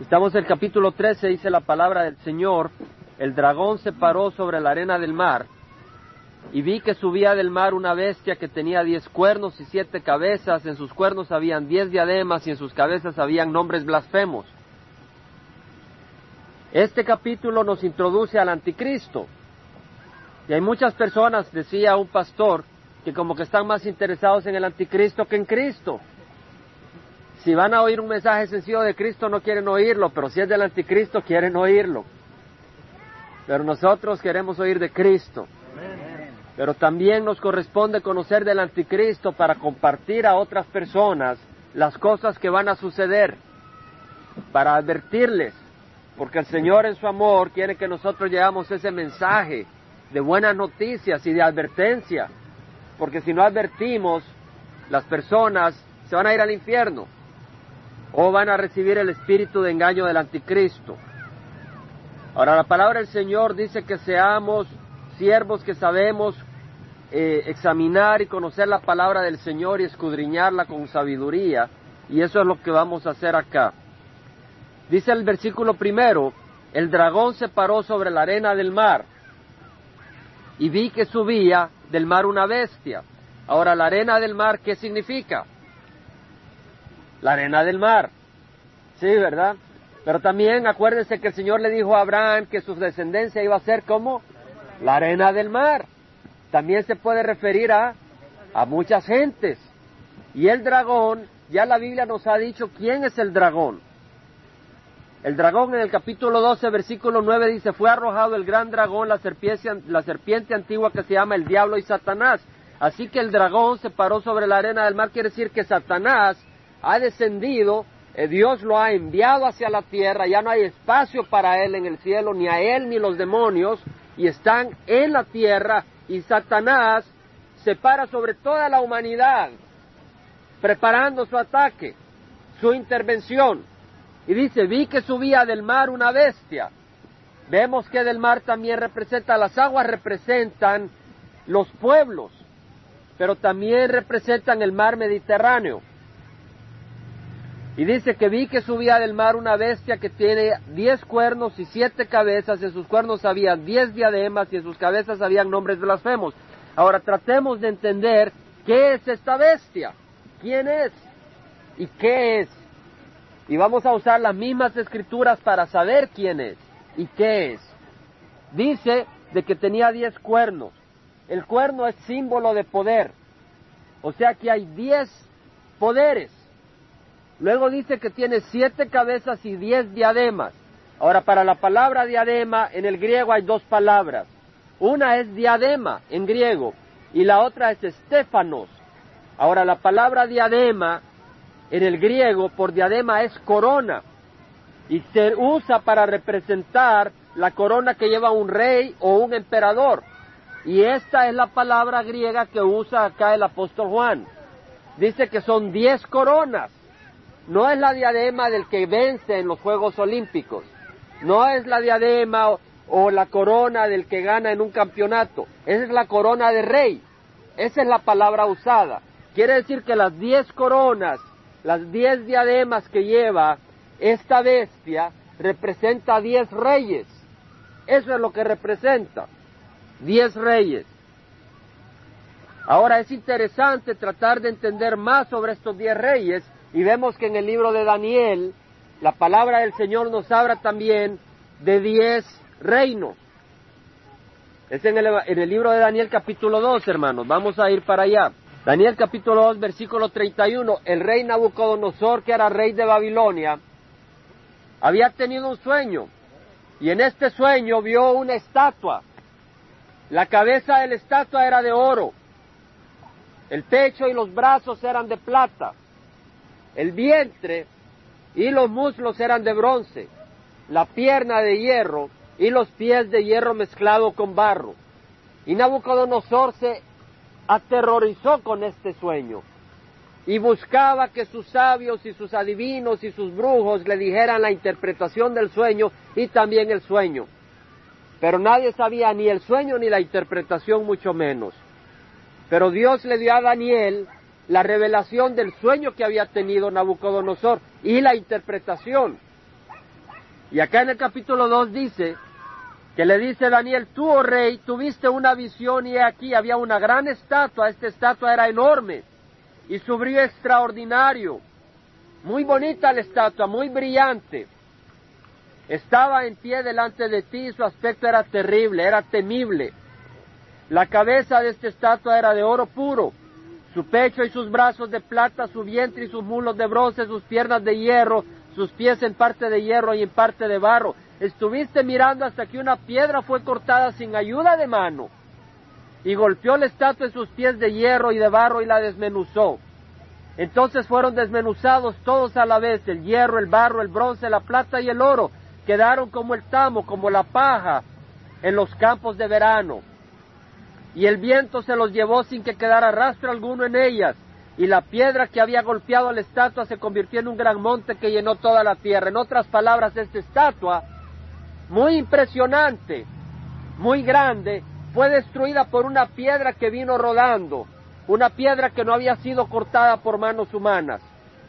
Estamos en el capítulo 13, dice la palabra del Señor, el dragón se paró sobre la arena del mar, y vi que subía del mar una bestia que tenía diez cuernos y siete cabezas, en sus cuernos habían diez diademas y en sus cabezas habían nombres blasfemos. Este capítulo nos introduce al anticristo. Y hay muchas personas, decía un pastor, que como que están más interesados en el anticristo que en Cristo. Si van a oír un mensaje sencillo de Cristo no quieren oírlo, pero si es del anticristo quieren oírlo. Pero nosotros queremos oír de Cristo. Pero también nos corresponde conocer del anticristo para compartir a otras personas las cosas que van a suceder, para advertirles, porque el Señor en su amor quiere que nosotros llevamos ese mensaje de buenas noticias y de advertencia, porque si no advertimos, las personas se van a ir al infierno o van a recibir el espíritu de engaño del anticristo. Ahora la palabra del Señor dice que seamos siervos que sabemos eh, examinar y conocer la palabra del Señor y escudriñarla con sabiduría, y eso es lo que vamos a hacer acá. Dice el versículo primero, el dragón se paró sobre la arena del mar, y vi que subía del mar una bestia. Ahora, la arena del mar, ¿qué significa? La arena del mar. Sí, ¿verdad? Pero también acuérdense que el Señor le dijo a Abraham que su descendencia iba a ser como la arena del mar. También se puede referir a, a muchas gentes. Y el dragón, ya la Biblia nos ha dicho quién es el dragón. El dragón en el capítulo 12, versículo 9 dice, fue arrojado el gran dragón, la serpiente, la serpiente antigua que se llama el diablo y Satanás. Así que el dragón se paró sobre la arena del mar, quiere decir que Satanás ha descendido, eh, Dios lo ha enviado hacia la tierra, ya no hay espacio para él en el cielo, ni a él ni los demonios, y están en la tierra, y Satanás se para sobre toda la humanidad, preparando su ataque, su intervención. Y dice, vi que subía del mar una bestia. Vemos que del mar también representa, las aguas representan los pueblos, pero también representan el mar Mediterráneo. Y dice que vi que subía del mar una bestia que tiene diez cuernos y siete cabezas, en sus cuernos había diez diademas y en sus cabezas habían nombres blasfemos. Ahora tratemos de entender qué es esta bestia, quién es y qué es. Y vamos a usar las mismas escrituras para saber quién es y qué es. Dice de que tenía diez cuernos. El cuerno es símbolo de poder. O sea que hay diez poderes. Luego dice que tiene siete cabezas y diez diademas. Ahora, para la palabra diadema en el griego hay dos palabras. Una es diadema en griego y la otra es estéfanos. Ahora, la palabra diadema en el griego por diadema es corona y se usa para representar la corona que lleva un rey o un emperador. Y esta es la palabra griega que usa acá el apóstol Juan. Dice que son diez coronas. No es la diadema del que vence en los Juegos Olímpicos. No es la diadema o, la corona del que gana en un campeonato. Esa es la corona de rey. Esa es la palabra usada. Quiere decir que las diez coronas las diez diademas que lleva esta bestia representa diez reyes. Eso es lo que representa, diez reyes. Ahora es interesante tratar de entender más sobre estos diez reyes y vemos que en el libro de Daniel la palabra del Señor nos habla también de diez reinos. Es en el, en el libro de Daniel capítulo 2, hermanos. Vamos a ir para allá. Daniel capítulo 2, versículo 31, el rey Nabucodonosor, que era rey de Babilonia, había tenido un sueño y en este sueño vio una estatua. La cabeza de la estatua era de oro, el pecho y los brazos eran de plata, el vientre y los muslos eran de bronce, la pierna de hierro y los pies de hierro mezclado con barro. Y Nabucodonosor se aterrorizó con este sueño y buscaba que sus sabios y sus adivinos y sus brujos le dijeran la interpretación del sueño y también el sueño. Pero nadie sabía ni el sueño ni la interpretación mucho menos. Pero Dios le dio a Daniel la revelación del sueño que había tenido Nabucodonosor y la interpretación. Y acá en el capítulo 2 dice que le dice Daniel, tú, oh rey, tuviste una visión y aquí había una gran estatua, esta estatua era enorme y su brillo extraordinario, muy bonita la estatua, muy brillante. Estaba en pie delante de ti, su aspecto era terrible, era temible. La cabeza de esta estatua era de oro puro, su pecho y sus brazos de plata, su vientre y sus mulos de bronce, sus piernas de hierro, sus pies en parte de hierro y en parte de barro. Estuviste mirando hasta que una piedra fue cortada sin ayuda de mano y golpeó la estatua en sus pies de hierro y de barro y la desmenuzó. Entonces fueron desmenuzados todos a la vez, el hierro, el barro, el bronce, la plata y el oro, quedaron como el tamo, como la paja en los campos de verano. Y el viento se los llevó sin que quedara rastro alguno en ellas, y la piedra que había golpeado a la estatua se convirtió en un gran monte que llenó toda la tierra. En otras palabras, esta estatua muy impresionante, muy grande, fue destruida por una piedra que vino rodando, una piedra que no había sido cortada por manos humanas.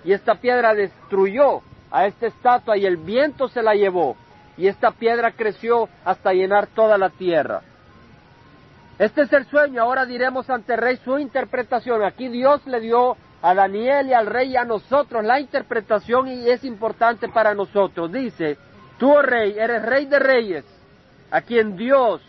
Y esta piedra destruyó a esta estatua y el viento se la llevó. Y esta piedra creció hasta llenar toda la tierra. Este es el sueño, ahora diremos ante el rey su interpretación. Aquí Dios le dio a Daniel y al rey y a nosotros la interpretación y es importante para nosotros. Dice, Tú, oh rey, eres rey de reyes, a quien Dios,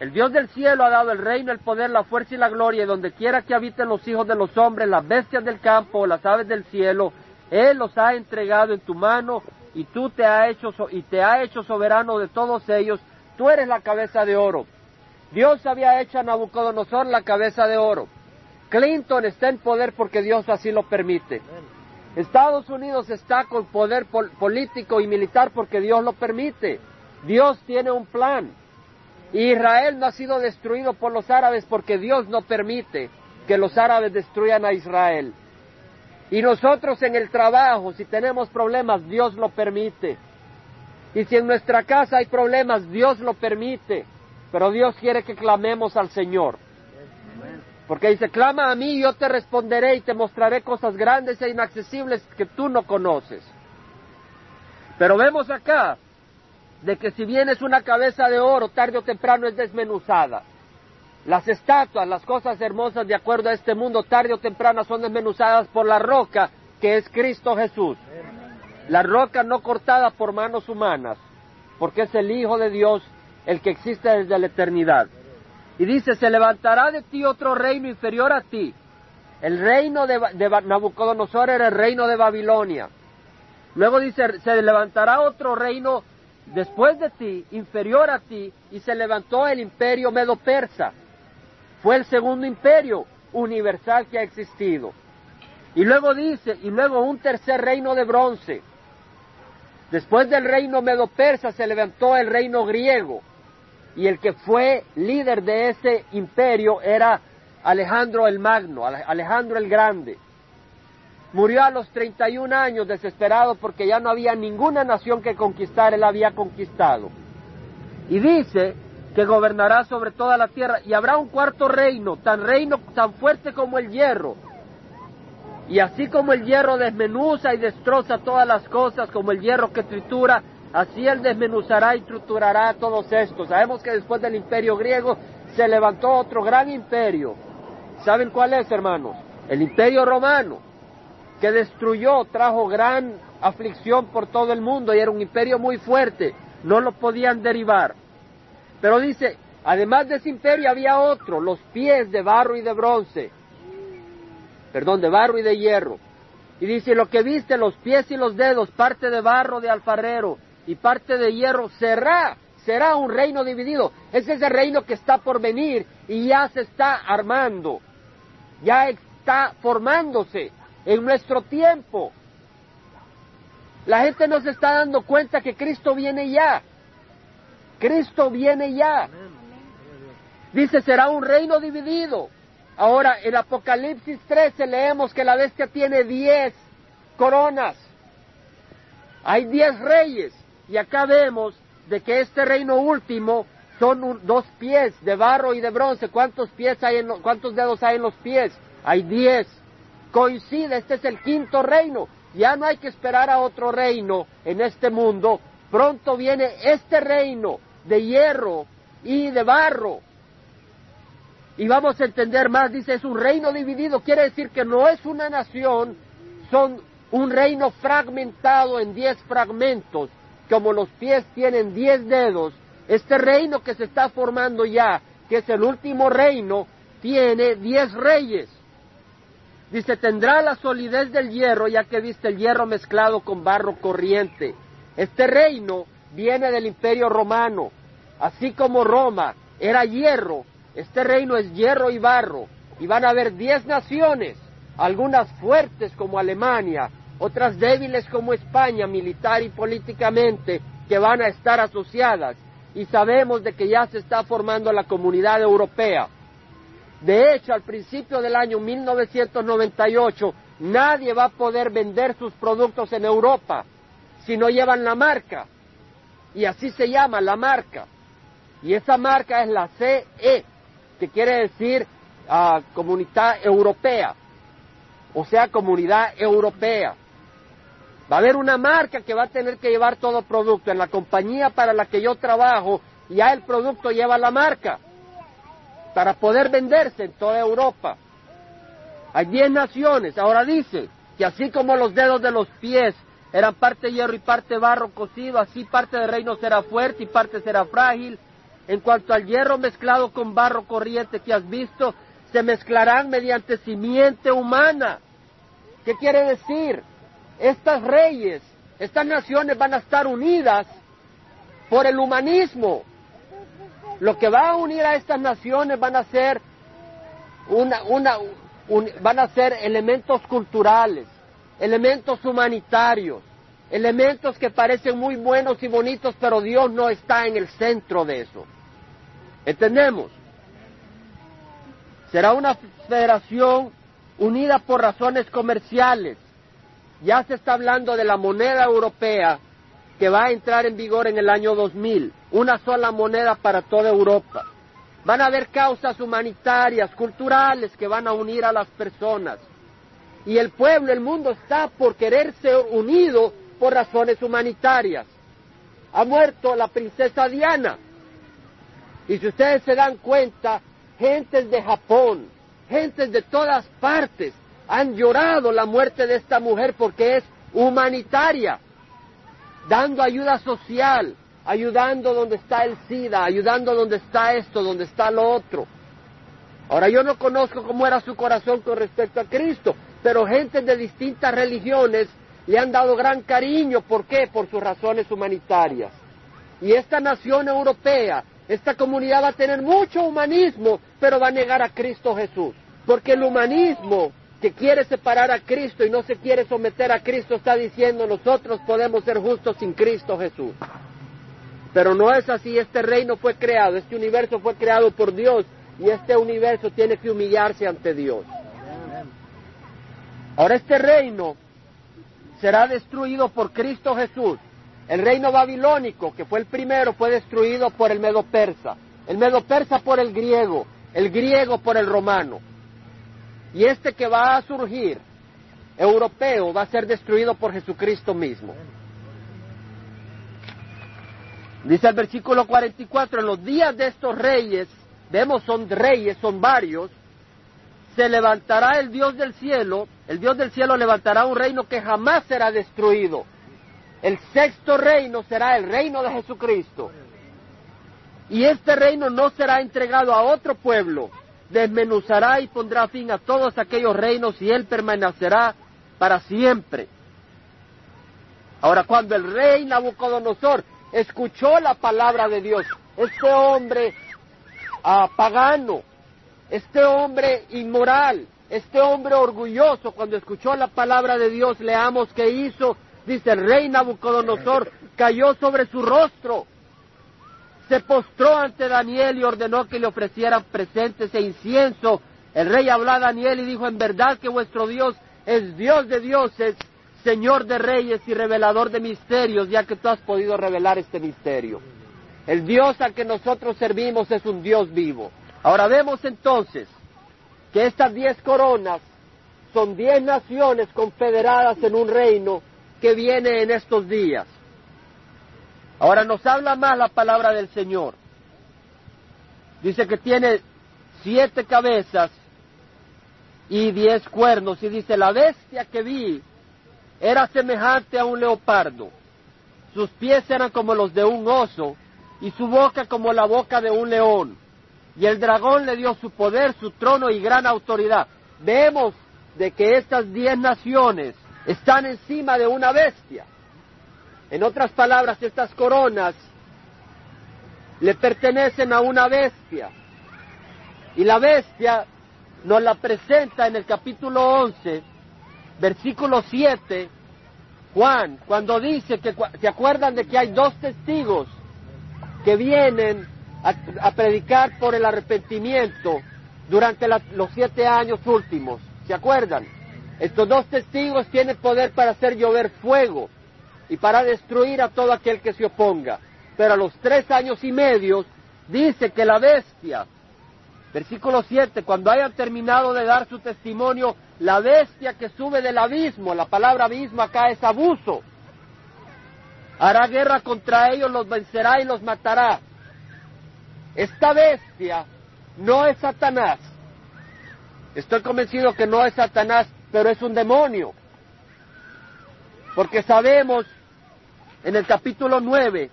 el Dios del cielo, ha dado el reino, el poder, la fuerza y la gloria, y donde quiera que habiten los hijos de los hombres, las bestias del campo, las aves del cielo, Él los ha entregado en tu mano, y tú te ha hecho, y te ha hecho soberano de todos ellos, tú eres la cabeza de oro. Dios había hecho a Nabucodonosor la cabeza de oro. Clinton está en poder porque Dios así lo permite. Estados Unidos está con poder político y militar porque Dios lo permite. Dios tiene un plan. Israel no ha sido destruido por los árabes porque Dios no permite que los árabes destruyan a Israel. Y nosotros en el trabajo, si tenemos problemas, Dios lo permite. Y si en nuestra casa hay problemas, Dios lo permite. Pero Dios quiere que clamemos al Señor. Porque dice, clama a mí yo te responderé y te mostraré cosas grandes e inaccesibles que tú no conoces. Pero vemos acá de que si bien es una cabeza de oro, tarde o temprano es desmenuzada. Las estatuas, las cosas hermosas de acuerdo a este mundo, tarde o temprano son desmenuzadas por la roca que es Cristo Jesús. La roca no cortada por manos humanas, porque es el Hijo de Dios el que existe desde la eternidad. Y dice, se levantará de ti otro reino inferior a ti. El reino de, Nabucodonosor era el reino de Babilonia. Luego dice, se levantará otro reino después de ti, inferior a ti, y se levantó el imperio medo-persa. Fue el segundo imperio universal que ha existido. Y luego dice, y luego un tercer reino de bronce. Después del reino medo-persa se levantó el reino griego y el que fue líder de ese imperio era Alejandro el Magno, Alejandro el Grande. Murió a los 31 años desesperado porque ya no había ninguna nación que conquistar, él había conquistado. Y dice que gobernará sobre toda la tierra y habrá un cuarto reino, tan reino tan fuerte como el hierro. Y así como el hierro desmenuza y destroza todas las cosas, como el hierro que tritura, Así él desmenuzará y estructurará todos estos. Sabemos que después del imperio griego se levantó otro gran imperio. ¿Saben cuál es, hermanos? El imperio romano, que destruyó, trajo gran aflicción por todo el mundo y era un imperio muy fuerte. No lo podían derivar. Pero dice, además de ese imperio había otro, los pies de barro y de bronce. Perdón, de barro y de hierro. Y dice, lo que viste, los pies y los dedos, parte de barro de alfarero y parte de hierro será, será un reino dividido. Es ese reino que está por venir y ya se está armando, ya está formándose en nuestro tiempo. La gente no se está dando cuenta que Cristo viene ya. Cristo viene ya. Dice, será un reino dividido. Ahora, en Apocalipsis 13 leemos que la bestia tiene diez coronas. Hay diez reyes. Y acá vemos de que este reino último son dos pies de barro y de bronce. ¿Cuántos pies hay en cuántos dedos hay en los pies? Hay diez. Coincide, este es el quinto reino. Ya no hay que esperar a otro reino en este mundo Pronto viene este reino de hierro y de barro. Y vamos a entender más, dice, es un reino dividido, quiere decir que no es una nación, son un reino fragmentado en diez fragmentos, como los pies tienen diez dedos. Este reino que se está formando ya, que es el último reino, tiene diez reyes. Dice, tendrá la solidez del hierro, ya que viste el hierro mezclado con barro corriente. Este reino viene del imperio romano, así como Roma era hierro, este reino es hierro y barro, y van a haber diez naciones, algunas fuertes como Alemania, otras débiles como España, militar y políticamente, que van a estar asociadas, y sabemos de que ya se está formando la comunidad europea. De hecho, al principio del año 1998, nadie va a poder vender sus productos en Europa si no llevan la marca. Y así se llama la marca. Y esa marca es la CE, que quiere decir uh, Comunidad Europea. O sea, Comunidad Europea. Va a haber una marca que va a tener que llevar todo producto. En la compañía para la que yo trabajo, ya el producto lleva la marca para poder venderse en toda Europa. Hay diez naciones. Ahora dice que así como los dedos de los pies eran parte hierro y parte barro cocido, así parte del reino será fuerte y parte será frágil. En cuanto al hierro mezclado con barro corriente que has visto, se mezclarán mediante simiente humana. ¿Qué quiere decir? Estas reyes, estas naciones van a estar unidas por el humanismo, lo que va a unir a estas naciones van a ser una, una, van a ser elementos culturales, elementos humanitarios, elementos que parecen muy buenos y bonitos, pero Dios no está en el centro de eso. ¿Entendemos? Será una federación unida por razones comerciales. Ya se está hablando de la moneda europea que va a entrar en vigor en el año 2000, una sola moneda para toda Europa. Van a haber causas humanitarias, culturales que van a unir a las personas. Y el pueblo, el mundo está por quererse unido por razones humanitarias. Ha muerto la princesa Diana. Y si ustedes se dan cuenta, gentes de Japón, gentes de todas partes han llorado la muerte de esta mujer porque es humanitaria dando ayuda social, ayudando donde está el SIDA, ayudando donde está esto, donde está lo otro. Ahora yo no conozco cómo era su corazón con respecto a Cristo, pero gente de distintas religiones le han dado gran cariño. ¿Por qué? Por sus razones humanitarias. Y esta nación europea, esta comunidad va a tener mucho humanismo, pero va a negar a Cristo Jesús. Porque el humanismo que quiere separar a Cristo y no se quiere someter a Cristo está diciendo nosotros podemos ser justos sin Cristo Jesús. Pero no es así, este reino fue creado, este universo fue creado por Dios y este universo tiene que humillarse ante Dios. Ahora este reino será destruido por Cristo Jesús. El reino babilónico, que fue el primero, fue destruido por el medo persa. El medo persa por el griego, el griego por el romano. Y este que va a surgir, europeo, va a ser destruido por Jesucristo mismo. Dice el versículo 44, en los días de estos reyes, vemos son reyes, son varios, se levantará el Dios del cielo, el Dios del cielo levantará un reino que jamás será destruido. El sexto reino será el reino de Jesucristo. Y este reino no será entregado a otro pueblo, desmenuzará y pondrá fin a todos aquellos reinos y él permanecerá para siempre. Ahora, cuando el rey Nabucodonosor escuchó la palabra de Dios, este hombre ah, pagano, este hombre inmoral, este hombre orgulloso, cuando escuchó la palabra de Dios, leamos que hizo, dice el rey Nabucodonosor, cayó sobre su rostro se postró ante Daniel y ordenó que le ofrecieran presentes e incienso. El rey habló a Daniel y dijo, en verdad que vuestro Dios es Dios de dioses, Señor de reyes y revelador de misterios, ya que tú has podido revelar este misterio. El Dios al que nosotros servimos es un Dios vivo. Ahora vemos entonces que estas diez coronas son diez naciones confederadas en un reino que viene en estos días. Ahora nos habla más la palabra del Señor. Dice que tiene siete cabezas y diez cuernos. Y dice, la bestia que vi era semejante a un leopardo. Sus pies eran como los de un oso y su boca como la boca de un león. Y el dragón le dio su poder, su trono y gran autoridad. Vemos de que estas diez naciones están encima de una bestia. En otras palabras, estas coronas le pertenecen a una bestia. Y la bestia nos la presenta en el capítulo 11, versículo 7, Juan, cuando dice que, ¿se acuerdan de que hay dos testigos que vienen a, predicar por el arrepentimiento durante los siete años últimos? ¿Se acuerdan? Estos dos testigos tienen poder para hacer llover fuego y para destruir a todo aquel que se oponga. Pero a los tres años y medio dice que la bestia, versículo 7, cuando hayan terminado de dar su testimonio, la bestia que sube del abismo, la palabra abismo acá es abuso, hará guerra contra ellos, los vencerá y los matará. Esta bestia no es Satanás. Estoy convencido que no es Satanás, pero es un demonio. Porque sabemos en el capítulo 9,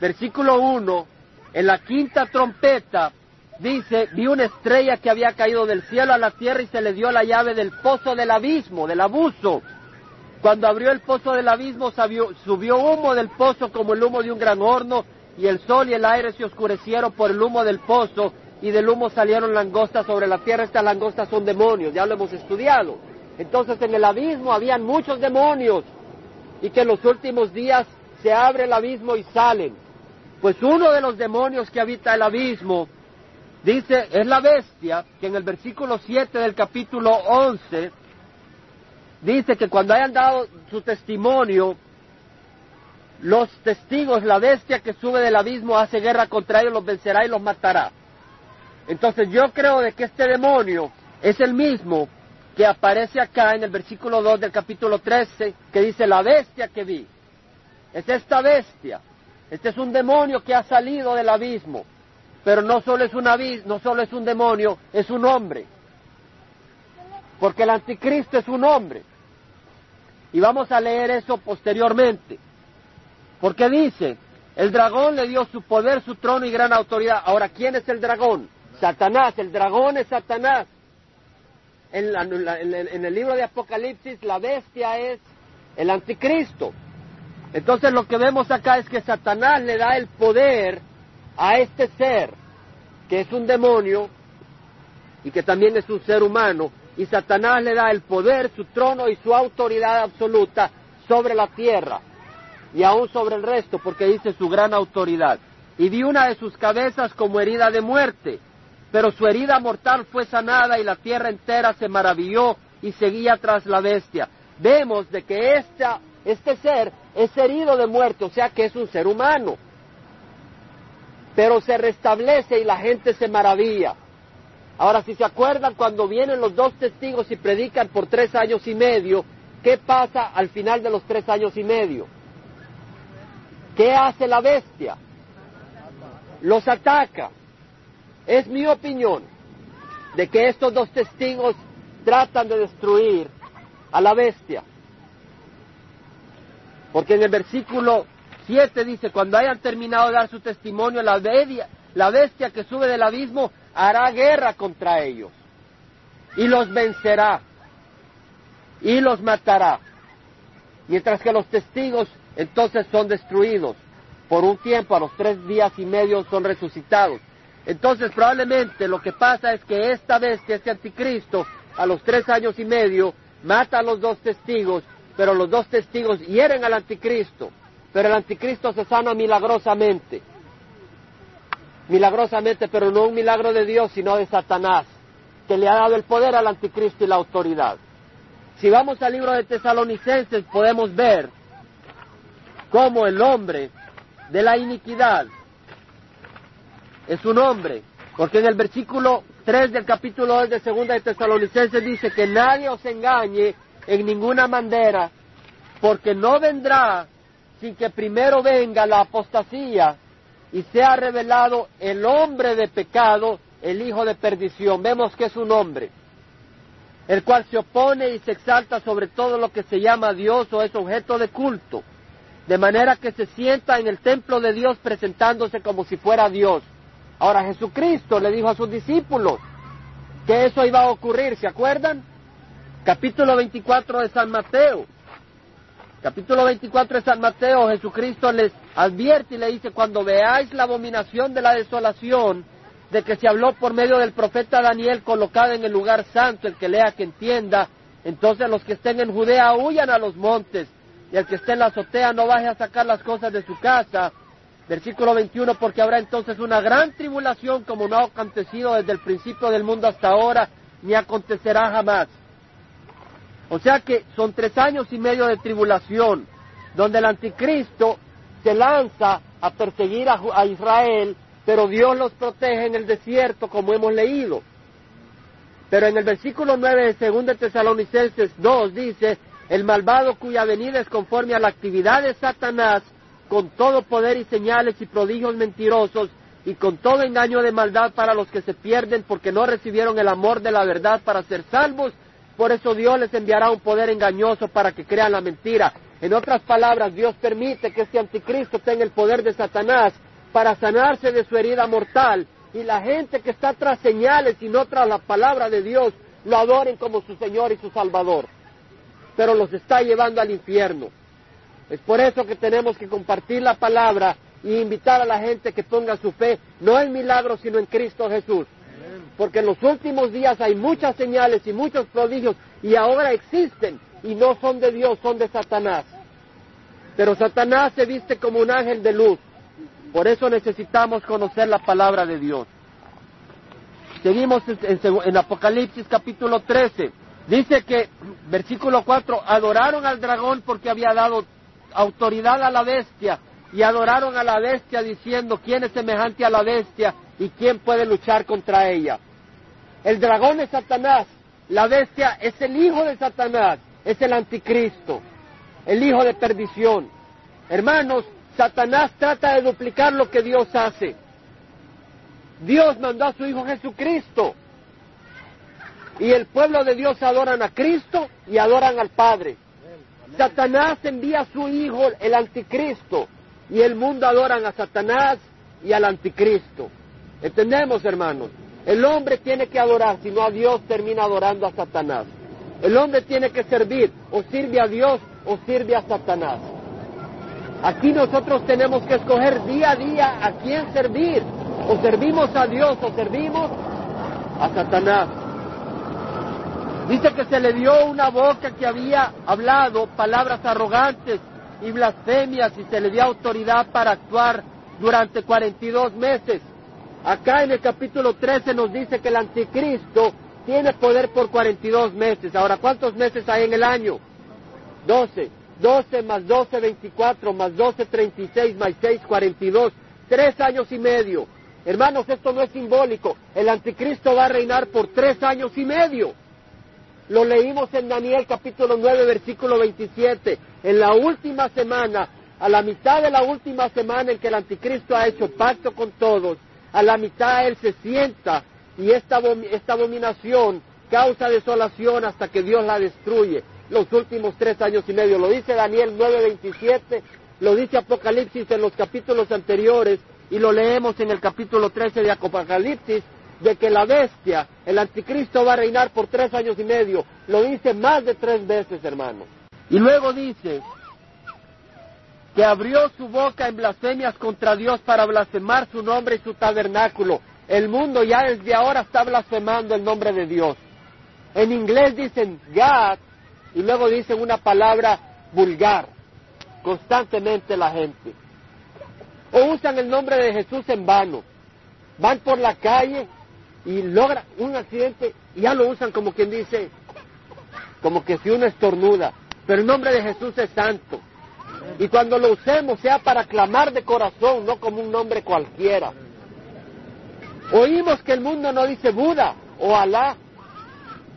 versículo 1, en la quinta trompeta, dice, vi una estrella que había caído del cielo a la tierra y se le dio la llave del pozo del abismo, del abuso. Cuando abrió el pozo del abismo subió humo del pozo como el humo de un gran horno y el sol y el aire se oscurecieron por el humo del pozo y del humo salieron langostas sobre la tierra. Estas langostas son demonios, ya lo hemos estudiado. Entonces en el abismo habían muchos demonios y que en los últimos días se abre el abismo y salen. Pues uno de los demonios que habita el abismo, dice, es la bestia, que en el versículo 7 del capítulo 11, dice que cuando hayan dado su testimonio, los testigos, la bestia que sube del abismo hace guerra contra ellos, los vencerá y los matará. Entonces yo creo de que este demonio es el mismo que aparece acá en el versículo 2 del capítulo 13, que dice la bestia que vi. Es esta bestia. Este es un demonio que ha salido del abismo. Pero no solo es un no solo es un demonio, es un hombre. Porque el anticristo es un hombre. Y vamos a leer eso posteriormente. Porque dice, el dragón le dio su poder, su trono y gran autoridad. Ahora, ¿quién es el dragón? Satanás. El dragón es Satanás en, el libro de Apocalipsis la bestia es el anticristo. Entonces lo que vemos acá es que Satanás le da el poder a este ser, que es un demonio y que también es un ser humano, y Satanás le da el poder, su trono y su autoridad absoluta sobre la tierra y aún sobre el resto, porque dice su gran autoridad. Y vi una de sus cabezas como herida de muerte, pero su herida mortal fue sanada y la tierra entera se maravilló y seguía tras la bestia. Vemos de que este ser es herido de muerte, o sea que es un ser humano. Pero se restablece y la gente se maravilla. Ahora, si se acuerdan, cuando vienen los dos testigos y predican por tres años y medio, ¿qué pasa al final de los tres años y medio? ¿Qué hace la bestia? Los ataca. Es mi opinión de que estos dos testigos tratan de destruir a la bestia. Porque en el versículo 7 dice, cuando hayan terminado de dar su testimonio, la la bestia que sube del abismo hará guerra contra ellos y los vencerá y los matará. Mientras que los testigos entonces son destruidos por un tiempo, a los tres días y medio son resucitados. Entonces probablemente lo que pasa es que esta vez que este anticristo a los tres años y medio mata a los dos testigos, pero los dos testigos hieren al anticristo, pero el anticristo se sana milagrosamente. Milagrosamente, pero no un milagro de Dios, sino de Satanás, que le ha dado el poder al anticristo y la autoridad. Si vamos al libro de Tesalonicenses podemos ver cómo el hombre de la iniquidad es un hombre, porque en el versículo 3 del capítulo 2 de Segunda de Tesalonicenses dice que nadie os engañe en ninguna manera, porque no vendrá sin que primero venga la apostasía y sea revelado el hombre de pecado, el hijo de perdición. Vemos que es un hombre, el cual se opone y se exalta sobre todo lo que se llama Dios o es objeto de culto, de manera que se sienta en el templo de Dios presentándose como si fuera Dios. Ahora Jesucristo le dijo a sus discípulos que eso iba a ocurrir, ¿se acuerdan? Capítulo 24 de San Mateo. Capítulo 24 de San Mateo, Jesucristo les advierte y le dice, cuando veáis la abominación de la desolación, de que se habló por medio del profeta Daniel colocado en el lugar santo, el que lea que entienda, entonces los que estén en Judea huyan a los montes, y el que esté en la azotea no baje a sacar las cosas de su casa. Versículo 21, porque habrá entonces una gran tribulación como no ha acontecido desde el principio del mundo hasta ahora, ni acontecerá jamás. O sea que son tres años y medio de tribulación, donde el anticristo se lanza a perseguir a, Israel, pero Dios los protege en el desierto, como hemos leído. Pero en el versículo 9 de 2 de Tesalonicenses 2 dice, el malvado cuya venida es conforme a la actividad de Satanás, con todo poder y señales y prodigios mentirosos, y con todo engaño de maldad para los que se pierden porque no recibieron el amor de la verdad para ser salvos, por eso Dios les enviará un poder engañoso para que crean la mentira. En otras palabras, Dios permite que este anticristo tenga el poder de Satanás para sanarse de su herida mortal y la gente que está tras señales y no tras la palabra de Dios lo adoren como su Señor y su Salvador. Pero los está llevando al infierno. Es por eso que tenemos que compartir la palabra y invitar a la gente que ponga su fe no en milagros, sino en Cristo Jesús porque en los últimos días hay muchas señales y muchos prodigios y ahora existen y no son de Dios, son de Satanás. Pero Satanás se viste como un ángel de luz. Por eso necesitamos conocer la palabra de Dios. Seguimos en, Apocalipsis capítulo 13. Dice que, versículo 4, adoraron al dragón porque había dado autoridad a la bestia y adoraron a la bestia diciendo, ¿quién es semejante a la bestia y quién puede luchar contra ella? El dragón es Satanás, la bestia es el hijo de Satanás, es el anticristo, el hijo de perdición. Hermanos, Satanás trata de duplicar lo que Dios hace. Dios mandó a su Hijo Jesucristo. Y el pueblo de Dios adoran a Cristo y adoran al Padre. Satanás envía a su Hijo, el anticristo, y el mundo adoran a Satanás y al anticristo. ¿Entendemos, hermanos? El hombre tiene que adorar, si no a Dios termina adorando a Satanás. El hombre tiene que servir, o sirve a Dios o sirve a Satanás. Aquí nosotros tenemos que escoger día a día a quién servir. O servimos a Dios o servimos a Satanás. Dice que se le dio una boca que había hablado palabras arrogantes y blasfemias y se le dio autoridad para actuar durante 42 meses. Acá en el capítulo 13 nos dice que el anticristo tiene poder por 42 meses. Ahora, ¿cuántos meses hay en el año? 12. 12 más 12, 24, más 12, 36, más 6, 42. Tres años y medio. Hermanos, esto no es simbólico. El anticristo va a reinar por tres años y medio. Lo leímos en Daniel capítulo 9, versículo 27. En la última semana, a la mitad de la última semana en que el anticristo ha hecho pacto con todos, a la mitad Él se sienta y esta, esta abominación causa desolación hasta que Dios la destruye. Los últimos tres años y medio, lo dice Daniel 9:27, lo dice Apocalipsis en los capítulos anteriores y lo leemos en el capítulo 13 de Apocalipsis, de que la bestia, el anticristo va a reinar por tres años y medio. Lo dice más de tres veces, hermano. Y luego dice, que abrió su boca en blasfemias contra Dios para blasfemar su nombre y su tabernáculo. El mundo ya desde ahora está blasfemando el nombre de Dios. En inglés dicen God y luego dicen una palabra vulgar constantemente la gente. O usan el nombre de Jesús en vano. Van por la calle y logran un accidente y ya lo usan como quien dice, como que si uno estornuda. Pero el nombre de Jesús es santo. Y cuando lo usemos sea para clamar de corazón, no como un nombre cualquiera. Oímos que el mundo no dice Buda o Alá,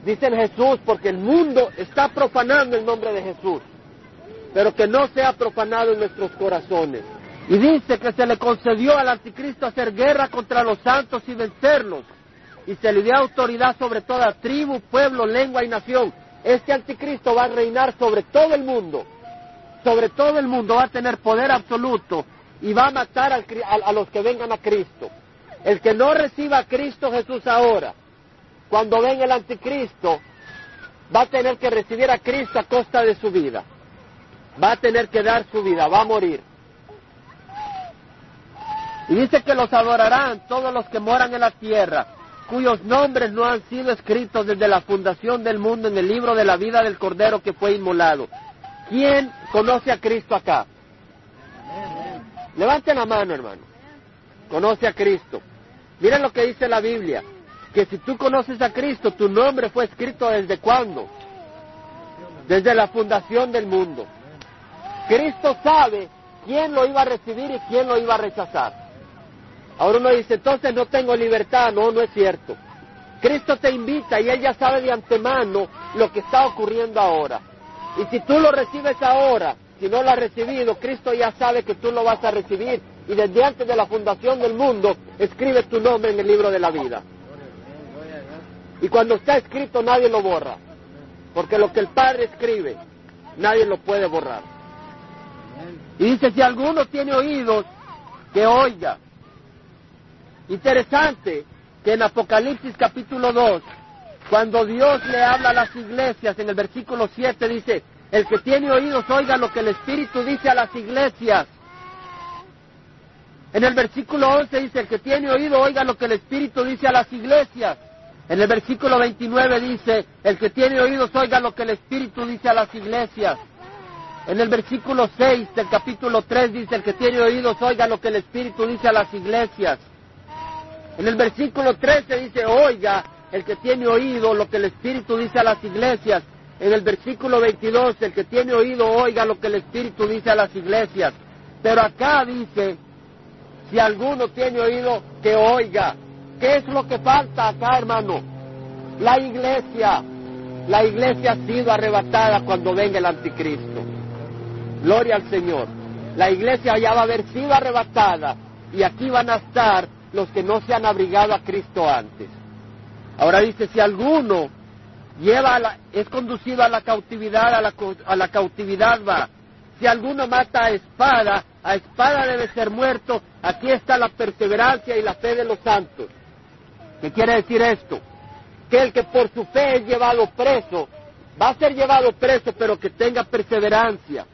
dicen Jesús, porque el mundo está profanando el nombre de Jesús. pero que no sea profanado en nuestros corazones. Y dice que se le concedió al anticristo hacer guerra contra los santos y vencerlos. Y se le dio autoridad sobre toda tribu, pueblo, lengua y nación. Este anticristo va a reinar sobre todo el mundo. Sobre todo el mundo va a tener poder absoluto y va a matar a, los que vengan a Cristo. El que no reciba a Cristo Jesús ahora, cuando venga el anticristo, va a tener que recibir a Cristo a costa de su vida. Va a tener que dar su vida, va a morir. Y dice que los adorarán todos los que moran en la tierra, cuyos nombres no han sido escritos desde la fundación del mundo en el libro de la vida del Cordero que fue inmolado. ¿Quién conoce a Cristo acá? Levanten la mano, hermano. Conoce a Cristo. Miren lo que dice la Biblia, que si tú conoces a Cristo, tu nombre fue escrito desde cuándo? Desde la fundación del mundo. Cristo sabe quién lo iba a recibir y quién lo iba a rechazar. Ahora uno dice, entonces no tengo libertad. No, no es cierto. Cristo te invita y Él ya sabe de antemano lo que está ocurriendo ahora. Y si tú lo recibes ahora, si no lo has recibido, Cristo ya sabe que tú lo vas a recibir. Y desde antes de la fundación del mundo, escribe tu nombre en el libro de la vida. Y cuando está escrito, nadie lo borra. Porque lo que el Padre escribe, nadie lo puede borrar. Y dice, si alguno tiene oídos, que oiga. Interesante que en Apocalipsis capítulo 2, cuando Dios le habla a las iglesias, en el versículo 7 dice, el que tiene oídos oiga lo que el Espíritu dice a las iglesias. En el versículo 11 dice, el que tiene oído oiga lo que el Espíritu dice a las iglesias. En el versículo 29 dice, el que tiene oídos oiga lo que el Espíritu dice a las iglesias. En el versículo 6 del capítulo 3 dice, el que tiene oídos oiga lo que el Espíritu dice a las iglesias. En el versículo 13 dice, oiga el que tiene oído lo que el Espíritu dice a las iglesias. En el versículo 22, el que tiene oído oiga lo que el Espíritu dice a las iglesias. Pero acá dice, si alguno tiene oído, que oiga. ¿Qué es lo que falta acá, hermano? La iglesia. La iglesia ha sido arrebatada cuando venga el anticristo. Gloria al Señor. La iglesia ya va a haber sido arrebatada y aquí van a estar los que no se han abrigado a Cristo antes. Ahora dice, si alguno lleva la, es conducido a la cautividad, a la, a la cautividad va. Si alguno mata a espada, a espada debe ser muerto. Aquí está la perseverancia y la fe de los santos. ¿Qué quiere decir esto? Que el que por su fe es llevado preso, va a ser llevado preso, pero que tenga perseverancia,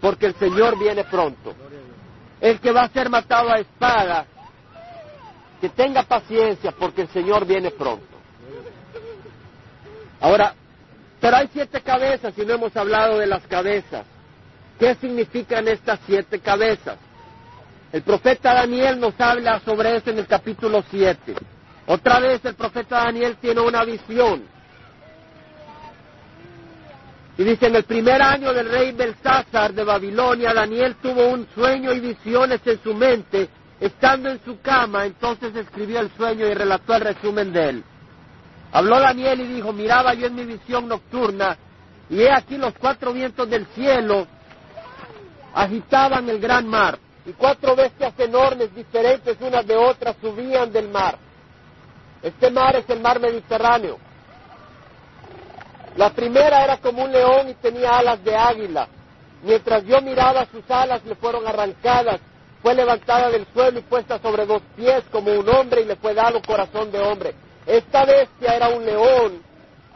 porque el Señor viene pronto. El que va a ser matado a espada, que tenga paciencia, porque el Señor viene pronto. Ahora, pero hay siete cabezas y no hemos hablado de las cabezas. ¿Qué significan estas siete cabezas? El profeta Daniel nos habla sobre eso en el capítulo 7. Otra vez el profeta Daniel tiene una visión. Y dice, en el primer año del rey Belsázar de Babilonia, Daniel tuvo un sueño y visiones en su mente, estando en su cama, entonces escribió el sueño y relató el resumen de él. Habló Daniel y dijo, miraba yo en mi visión nocturna, y he aquí los cuatro vientos del cielo agitaban el gran mar, y cuatro bestias enormes, diferentes unas de otras, subían del mar. Este mar es el mar Mediterráneo. La primera era como un león y tenía alas de águila. Mientras yo miraba sus alas le fueron arrancadas, fue levantada del suelo y puesta sobre dos pies como un hombre y le fue dado corazón de hombre. Esta bestia era un león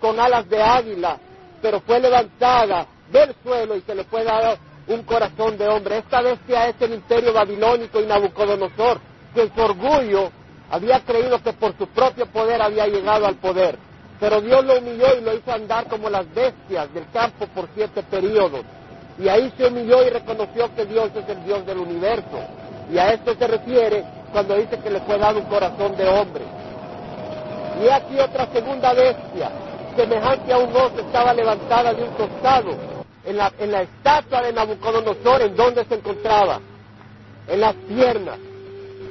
con alas de águila, pero fue levantada del suelo y se le fue dado un corazón de hombre. Esta bestia es el imperio babilónico y Nabucodonosor, que en su orgullo había creído que por su propio poder había llegado al poder. Pero Dios lo humilló y lo hizo andar como las bestias del campo por siete periodos. Y ahí se humilló y reconoció que Dios es el Dios del universo. Y a esto se refiere cuando dice que le fue dado un corazón de hombre. Y aquí otra segunda bestia, semejante a un oso, estaba levantada de un costado, en la, en la estatua de Nabucodonosor, en donde se encontraba, en las piernas.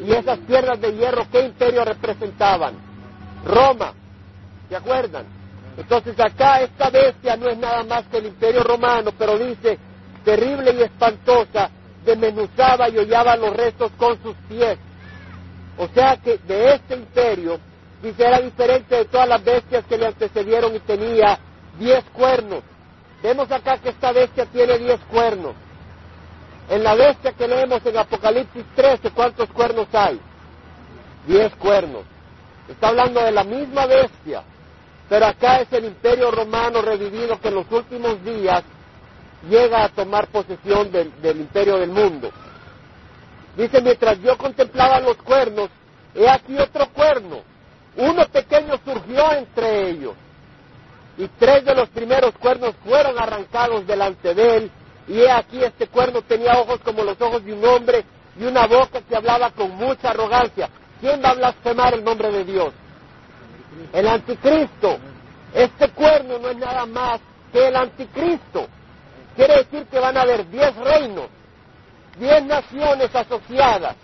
Y esas piernas de hierro, ¿qué imperio representaban? Roma, ¿se acuerdan? Entonces acá esta bestia no es nada más que el imperio romano, pero dice, terrible y espantosa, desmenuzaba y hollaba los restos con sus pies. O sea que de este imperio, dice, era diferente de todas las bestias que le antecedieron y tenía diez cuernos. Vemos acá que esta bestia tiene diez cuernos. En la bestia que leemos en Apocalipsis 13, ¿cuántos cuernos hay? Diez cuernos. Está hablando de la misma bestia, pero acá es el imperio romano revivido que en los últimos días llega a tomar posesión del, imperio del mundo. Dice, mientras yo contemplaba los cuernos, he aquí otro cuerno. Uno pequeño surgió entre ellos. Y tres de los primeros cuernos fueron arrancados delante de él. Y he aquí este cuerno tenía ojos como los ojos de un hombre y una boca que hablaba con mucha arrogancia. ¿Quién va a blasfemar el nombre de Dios? El anticristo. Este cuerno no es nada más que el anticristo. Quiere decir que van a haber diez reinos, diez naciones asociadas.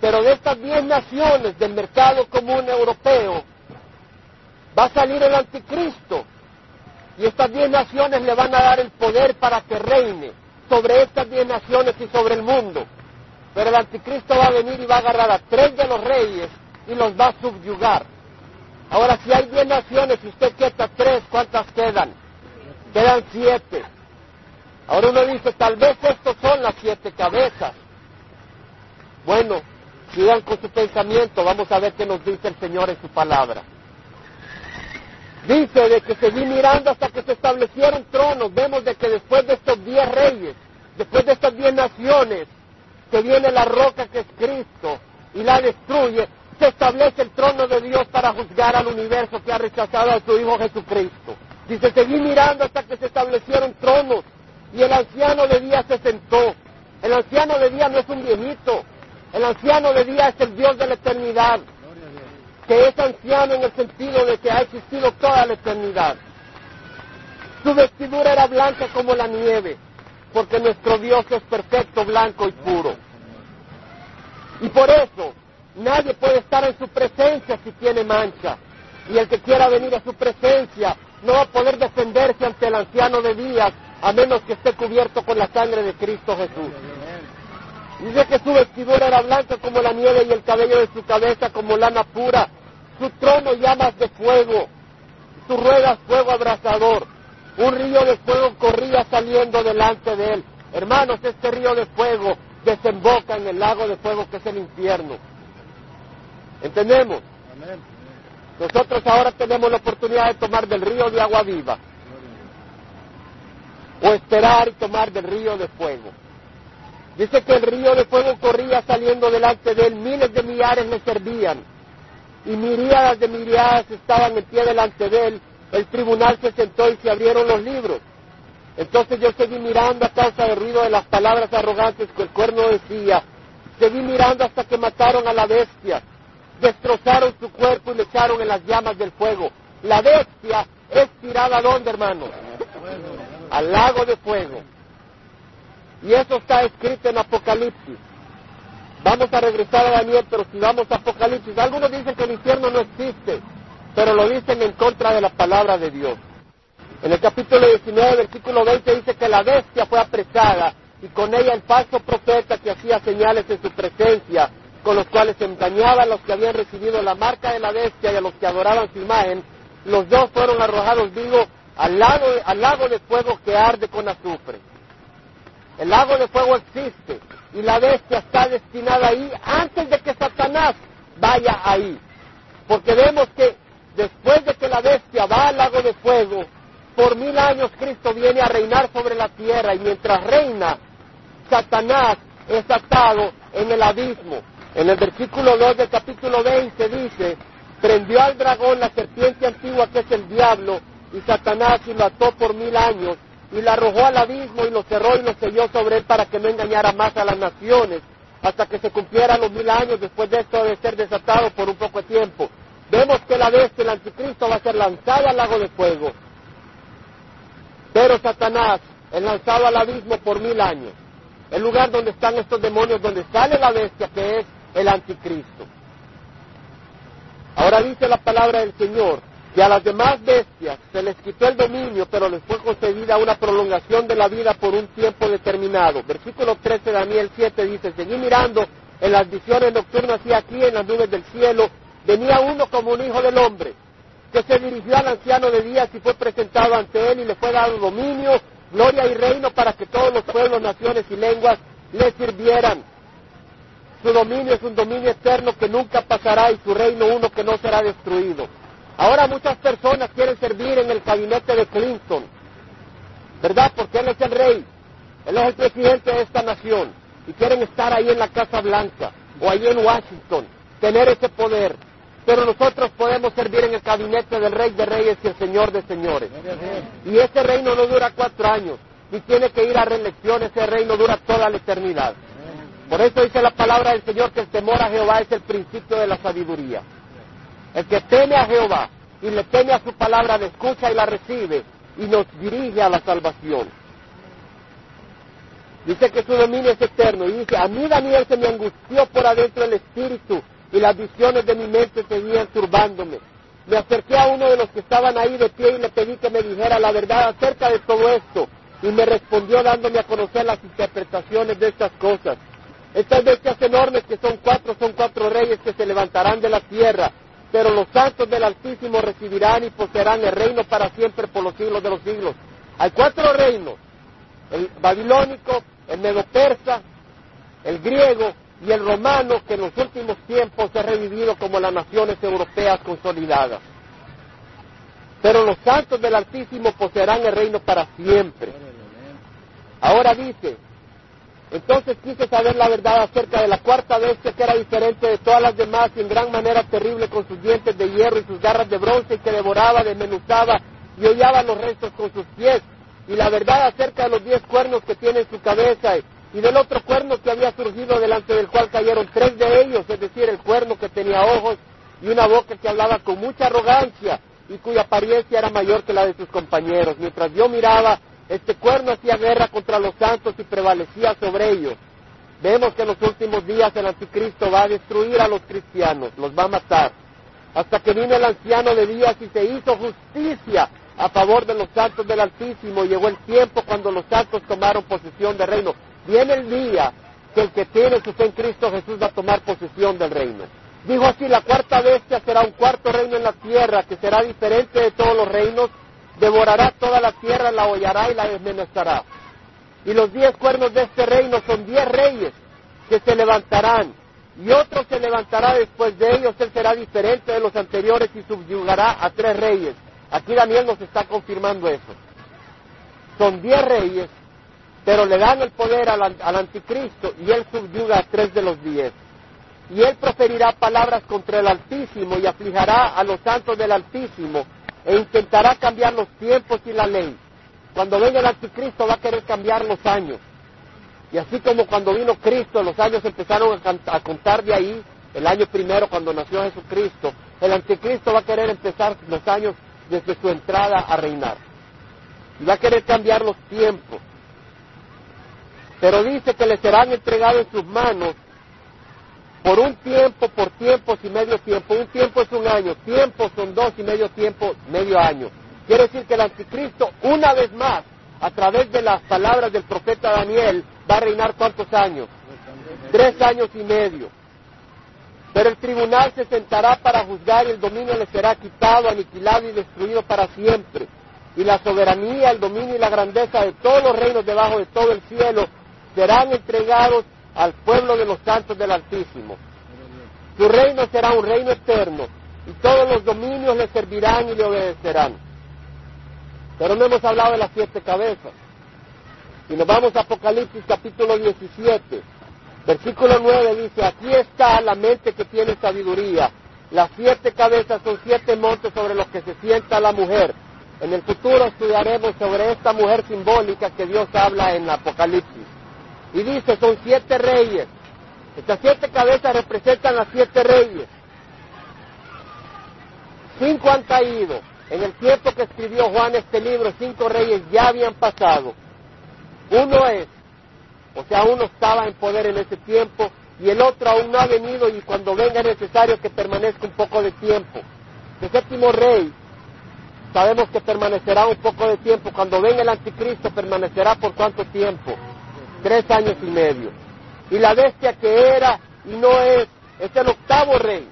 Pero de estas diez naciones del mercado común europeo va a salir el anticristo. Y estas diez naciones le van a dar el poder para que reine sobre estas diez naciones y sobre el mundo. Pero el anticristo va a venir y va a agarrar a tres de los reyes y los va a subyugar. Ahora, si hay diez naciones y usted quita tres, ¿cuántas quedan? Quedan siete. Ahora uno dice, tal vez estos son las siete cabezas. Bueno, sigan con su pensamiento, vamos a ver qué nos dice el Señor en su palabra. Dice de que seguí mirando hasta que se establecieron tronos. Vemos de que después de estos diez reyes, después de estas diez naciones, que viene la roca que es Cristo y la destruye, se establece el trono de Dios para juzgar al universo que ha rechazado a su Hijo Jesucristo. Dice, seguí mirando hasta que se establecieron tronos y el anciano de día se sentó. El anciano de día no es un viejito, el anciano de día es el Dios de la eternidad, que es anciano en el sentido de que ha existido toda la eternidad. Su vestidura era blanca como la nieve, porque nuestro Dios es perfecto, blanco y puro. Y por eso nadie puede estar en su presencia si tiene mancha. Y el que quiera venir a su presencia no va a poder defenderse ante el anciano de días a menos que esté cubierto con la sangre de Cristo Jesús. Dice que su vestidura era blanca como la nieve y el cabello de su cabeza como lana pura. Su trono llamas de fuego, su rueda fuego abrasador. Un río de fuego corría saliendo delante de él. Hermanos, este río de fuego desemboca en el lago de fuego que es el infierno. ¿Entendemos? Nosotros ahora tenemos la oportunidad de tomar del río de agua viva o esperar y tomar del río de fuego. Dice que el río de fuego corría saliendo delante de él, miles de millares le servían y miríadas de miríadas estaban en pie delante de él. El tribunal se sentó y se abrieron los libros. Entonces yo seguí mirando a causa del ruido de las palabras arrogantes que el cuerno decía. Seguí mirando hasta que mataron a la bestia. Destrozaron su cuerpo y le echaron en las llamas del fuego. La bestia es tirada a dónde, hermanos? Al lago de fuego. Y eso está escrito en Apocalipsis. Vamos a regresar a Daniel, pero si vamos a Apocalipsis, algunos dicen que el infierno no existe, pero lo dicen en contra de la palabra de Dios. En el capítulo 19, versículo 20 dice que la bestia fue apresada y con ella el falso profeta que hacía señales en su presencia, con los cuales engañaba a los que habían recibido la marca de la bestia y a los que adoraban su imagen, los dos fueron arrojados vivos al lago, al lago de fuego que arde con azufre. El lago de fuego existe y la bestia está destinada ahí antes de que Satanás vaya ahí. Porque vemos que después de que la bestia va al lago de fuego, por mil años Cristo viene a reinar sobre la tierra y mientras reina, Satanás es atado en el abismo. En el versículo 2 del capítulo 20 dice, prendió al dragón la serpiente antigua que es el diablo y Satanás y lo ató por mil años y lo arrojó al abismo y lo cerró y lo selló sobre él para que no engañara más a las naciones hasta que se cumplieran los mil años después de esto de ser desatado por un poco de tiempo. Vemos que la bestia, el anticristo, va a ser lanzado al lago de fuego. Pero Satanás es lanzado al abismo por mil años. El lugar donde están estos demonios, donde sale la bestia, que es el anticristo. Ahora dice la palabra del Señor que a las demás bestias se les quitó el dominio, pero les fue concedida una prolongación de la vida por un tiempo determinado. Versículo 13 de Daniel 7 dice, seguí mirando en las visiones nocturnas y aquí en las nubes del cielo, venía uno como un hijo del hombre, que se dirigió al anciano de días y fue presentado ante él y le fue dado dominio, gloria y reino para que todos los pueblos, naciones y lenguas le sirvieran. Su dominio es un dominio eterno que nunca pasará y su reino uno que no será destruido. Ahora muchas personas quieren servir en el gabinete de Clinton, ¿verdad? Porque él es el rey, él es el presidente de esta nación y quieren estar ahí en la Casa Blanca o ahí en Washington, tener ese poder. Pero nosotros podemos servir en el gabinete del Rey de Reyes y el Señor de Señores. Y ese reino no dura cuatro años, ni tiene que ir a reelección, ese reino dura toda la eternidad. Por eso dice la palabra del Señor que el temor a Jehová es el principio de la sabiduría. El que teme a Jehová y le teme a su palabra, la escucha y la recibe y nos dirige a la salvación. Dice que su dominio es eterno y dice, a mí Daniel se me angustió por adentro el espíritu y las visiones de mi mente seguían turbándome. Me acerqué a uno de los que estaban ahí de pie y le pedí que me dijera la verdad acerca de todo esto y me respondió dándome a conocer las interpretaciones de estas cosas. Estas bestias enormes que son cuatro son cuatro reyes que se levantarán de la tierra, pero los santos del Altísimo recibirán y poseerán el reino para siempre por los siglos de los siglos. Hay cuatro reinos, el babilónico, el medo-persa, el griego y el romano que en los últimos tiempos se ha revivido como las naciones europeas consolidadas. Pero los santos del Altísimo poseerán el reino para siempre. Ahora dice, entonces quise saber la verdad acerca de la cuarta bestia que era diferente de todas las demás y en gran manera terrible con sus dientes de hierro y sus garras de bronce que devoraba, desmenuzaba y hollaba los restos con sus pies y la verdad acerca de los diez cuernos que tiene en su cabeza y del otro cuerno que había surgido delante del cual cayeron tres de ellos, es decir, el cuerno que tenía ojos y una boca que hablaba con mucha arrogancia y cuya apariencia era mayor que la de sus compañeros. Mientras yo miraba, este cuerno hacía guerra contra los santos y prevalecía sobre ellos. Vemos que en los últimos días el anticristo va a destruir a los cristianos, los va a matar. Hasta que vino el anciano de días y se hizo justicia a favor de los santos del Altísimo. Llegó el tiempo cuando los santos tomaron posesión del reino. Viene el día que el que tiene su fe en Cristo Jesús va a tomar posesión del reino. Dijo así, la cuarta bestia será un cuarto reino en la tierra, que será diferente de todos los reinos, devorará toda la tierra, la hollará y la desmenuzará. Y los diez cuernos de este reino son diez reyes que se levantarán, y otro se levantará después de ellos, él será diferente de los anteriores y subyugará a tres reyes. Aquí Daniel nos está confirmando eso. Son diez reyes, pero le dan el poder al, anticristo y él subyuga a tres de los diez. Y él proferirá palabras contra el Altísimo y aflijará a los santos del Altísimo e intentará cambiar los tiempos y la ley. Cuando venga el anticristo va a querer cambiar los años. Y así como cuando vino Cristo, los años empezaron a, contar de ahí, el año primero cuando nació Jesucristo, el anticristo va a querer empezar los años desde su entrada a reinar. Y va a querer cambiar los tiempos. Pero dice que le serán entregados en sus manos por un tiempo, por tiempos y medio tiempo. Un tiempo es un año, tiempo son dos y medio tiempo, medio año. Quiere decir que el anticristo, una vez más, a través de las palabras del profeta Daniel, va a reinar cuántos años? Tres años y medio. Pero el tribunal se sentará para juzgar y el dominio le será quitado, aniquilado y destruido para siempre. Y la soberanía, el dominio y la grandeza de todos los reinos debajo de todo el cielo serán entregados al pueblo de los santos del Altísimo. Su reino será un reino eterno y todos los dominios le servirán y le obedecerán. Pero no hemos hablado de las siete cabezas. Y nos vamos a Apocalipsis capítulo 17. Versículo 9 dice, aquí está la mente que tiene sabiduría. Las siete cabezas son siete montes sobre los que se sienta la mujer. En el futuro estudiaremos sobre esta mujer simbólica que Dios habla en Apocalipsis. Y dice, son siete reyes. Estas siete cabezas representan a siete reyes. Cinco han caído. En el tiempo que escribió Juan este libro, cinco reyes ya habían pasado. Uno es o sea, uno estaba en poder en ese tiempo y el otro aún no ha venido y cuando venga es necesario que permanezca un poco de tiempo. El séptimo rey sabemos que permanecerá un poco de tiempo. Cuando venga el anticristo, permanecerá por cuánto tiempo? Tres años y medio. Y la bestia que era y no es, es el octavo rey.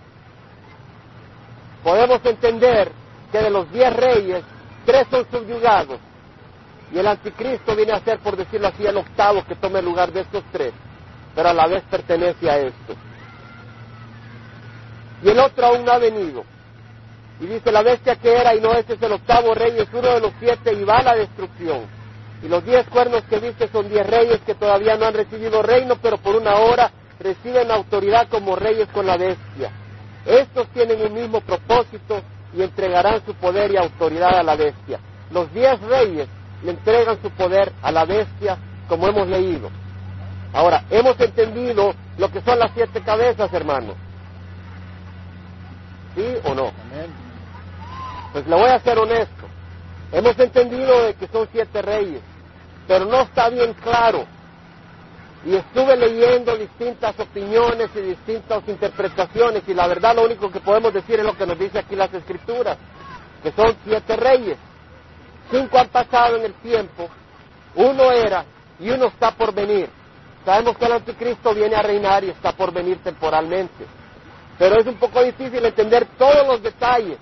Podemos entender que de los diez reyes, tres son subyugados. Y el anticristo viene a ser, por decirlo así, el octavo que tome el lugar de estos tres, pero a la vez pertenece a esto. Y el otro aún no ha venido. Y dice, la bestia que era y no este es el octavo rey, es uno de los siete y va a la destrucción. Y los diez cuernos que viste son diez reyes que todavía no han recibido reino, pero por una hora reciben autoridad como reyes con la bestia. Estos tienen un mismo propósito y entregarán su poder y autoridad a la bestia. Los diez reyes le entregan su poder a la bestia, como hemos leído. Ahora, hemos entendido lo que son las siete cabezas, hermanos. ¿Sí o no? Pues le voy a ser honesto. Hemos entendido de que son siete reyes, pero no está bien claro. Y estuve leyendo distintas opiniones y distintas interpretaciones y la verdad lo único que podemos decir es lo que nos dice aquí las escrituras, que son siete reyes. Cinco han pasado en el tiempo, uno era y uno está por venir. Sabemos que el anticristo viene a reinar y está por venir temporalmente. Pero es un poco difícil entender todos los detalles.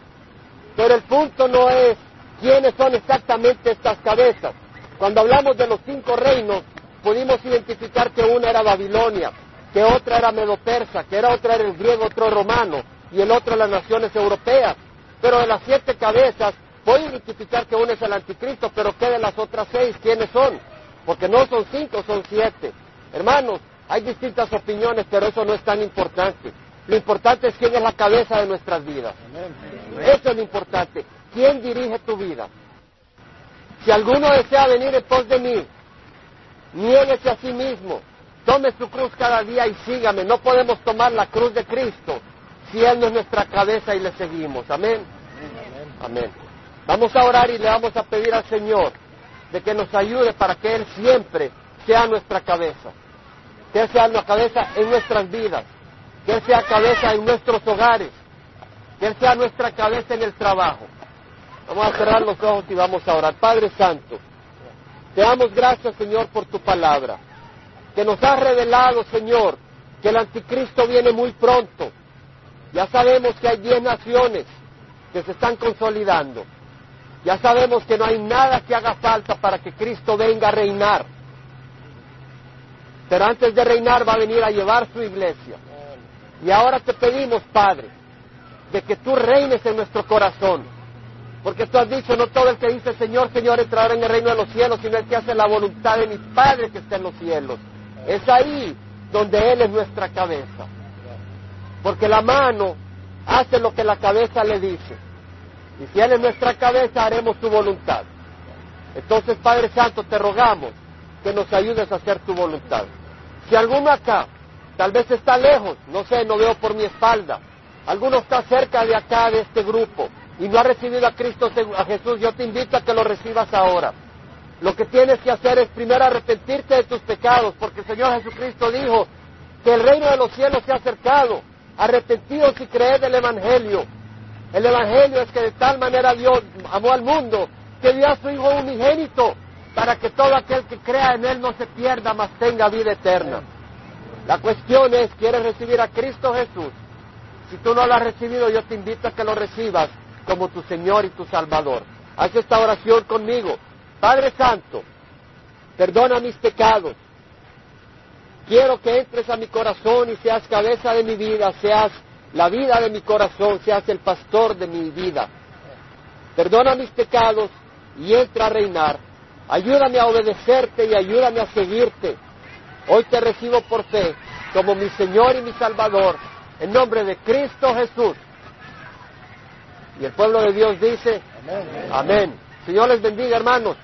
Pero el punto no es quiénes son exactamente estas cabezas. Cuando hablamos de los cinco reinos, pudimos identificar que una era Babilonia, que otra era Medo-Persa, que era otra era el griego, otro romano, y el otro las naciones europeas. Pero de las siete cabezas, a identificar que una es el anticristo, pero ¿qué de las otras seis? ¿Quiénes son? Porque no son cinco, son siete. Hermanos, hay distintas opiniones, pero eso no es tan importante. Lo importante es quién es la cabeza de nuestras vidas. Eso es lo importante. ¿Quién dirige tu vida? Si alguno desea venir en pos de mí, niéguese a sí mismo, tome su cruz cada día y sígame. No podemos tomar la cruz de Cristo si Él no es nuestra cabeza y le seguimos. Amén. Amén. Vamos a orar y le vamos a pedir al Señor de que nos ayude para que Él siempre sea nuestra cabeza. Que Él sea nuestra cabeza en nuestras vidas. Que Él sea cabeza en nuestros hogares. Que Él sea nuestra cabeza en el trabajo. Vamos a cerrar los ojos y vamos a orar. Padre Santo, te damos gracias, Señor, por tu palabra. Que nos has revelado, Señor, que el anticristo viene muy pronto. Ya sabemos que hay diez naciones que se están consolidando. Ya sabemos que no hay nada que haga falta para que Cristo venga a reinar. Pero antes de reinar va a venir a llevar su iglesia. Y ahora te pedimos, Padre, de que tú reines en nuestro corazón. Porque tú has dicho, no todo el que dice Señor, Señor entrará en el reino de los cielos, sino el que hace la voluntad de mi Padre que está en los cielos. Es ahí donde Él es nuestra cabeza. Porque la mano hace lo que la cabeza le dice. Y si Él es nuestra cabeza, haremos tu voluntad. Entonces, Padre Santo, te rogamos que nos ayudes a hacer tu voluntad. Si alguno acá, tal vez está lejos, no sé, no veo por mi espalda, alguno está cerca de acá, de este grupo, y no ha recibido a Cristo, Jesús, yo te invito a que lo recibas ahora. Lo que tienes que hacer es primero arrepentirte de tus pecados, porque el Señor Jesucristo dijo que el reino de los cielos se ha acercado. Arrepentidos y creed el Evangelio. El Evangelio es que de tal manera Dios amó al mundo que dio a su Hijo unigénito para que todo aquel que crea en Él no se pierda, mas tenga vida eterna. La cuestión es, ¿quieres recibir a Cristo Jesús? Si tú no lo has recibido, yo te invito a que lo recibas como tu Señor y tu Salvador. Haz esta oración conmigo. Padre Santo, perdona mis pecados. Quiero que entres a mi corazón y seas cabeza de mi vida, seas la vida de mi corazón, seas el pastor de mi vida. Perdona mis pecados y entra a reinar. Ayúdame a obedecerte y ayúdame a seguirte. Hoy te recibo por fe como mi Señor y mi Salvador, en nombre de Cristo Jesús. Y el pueblo de Dios dice, amén. Señor les bendiga, hermanos.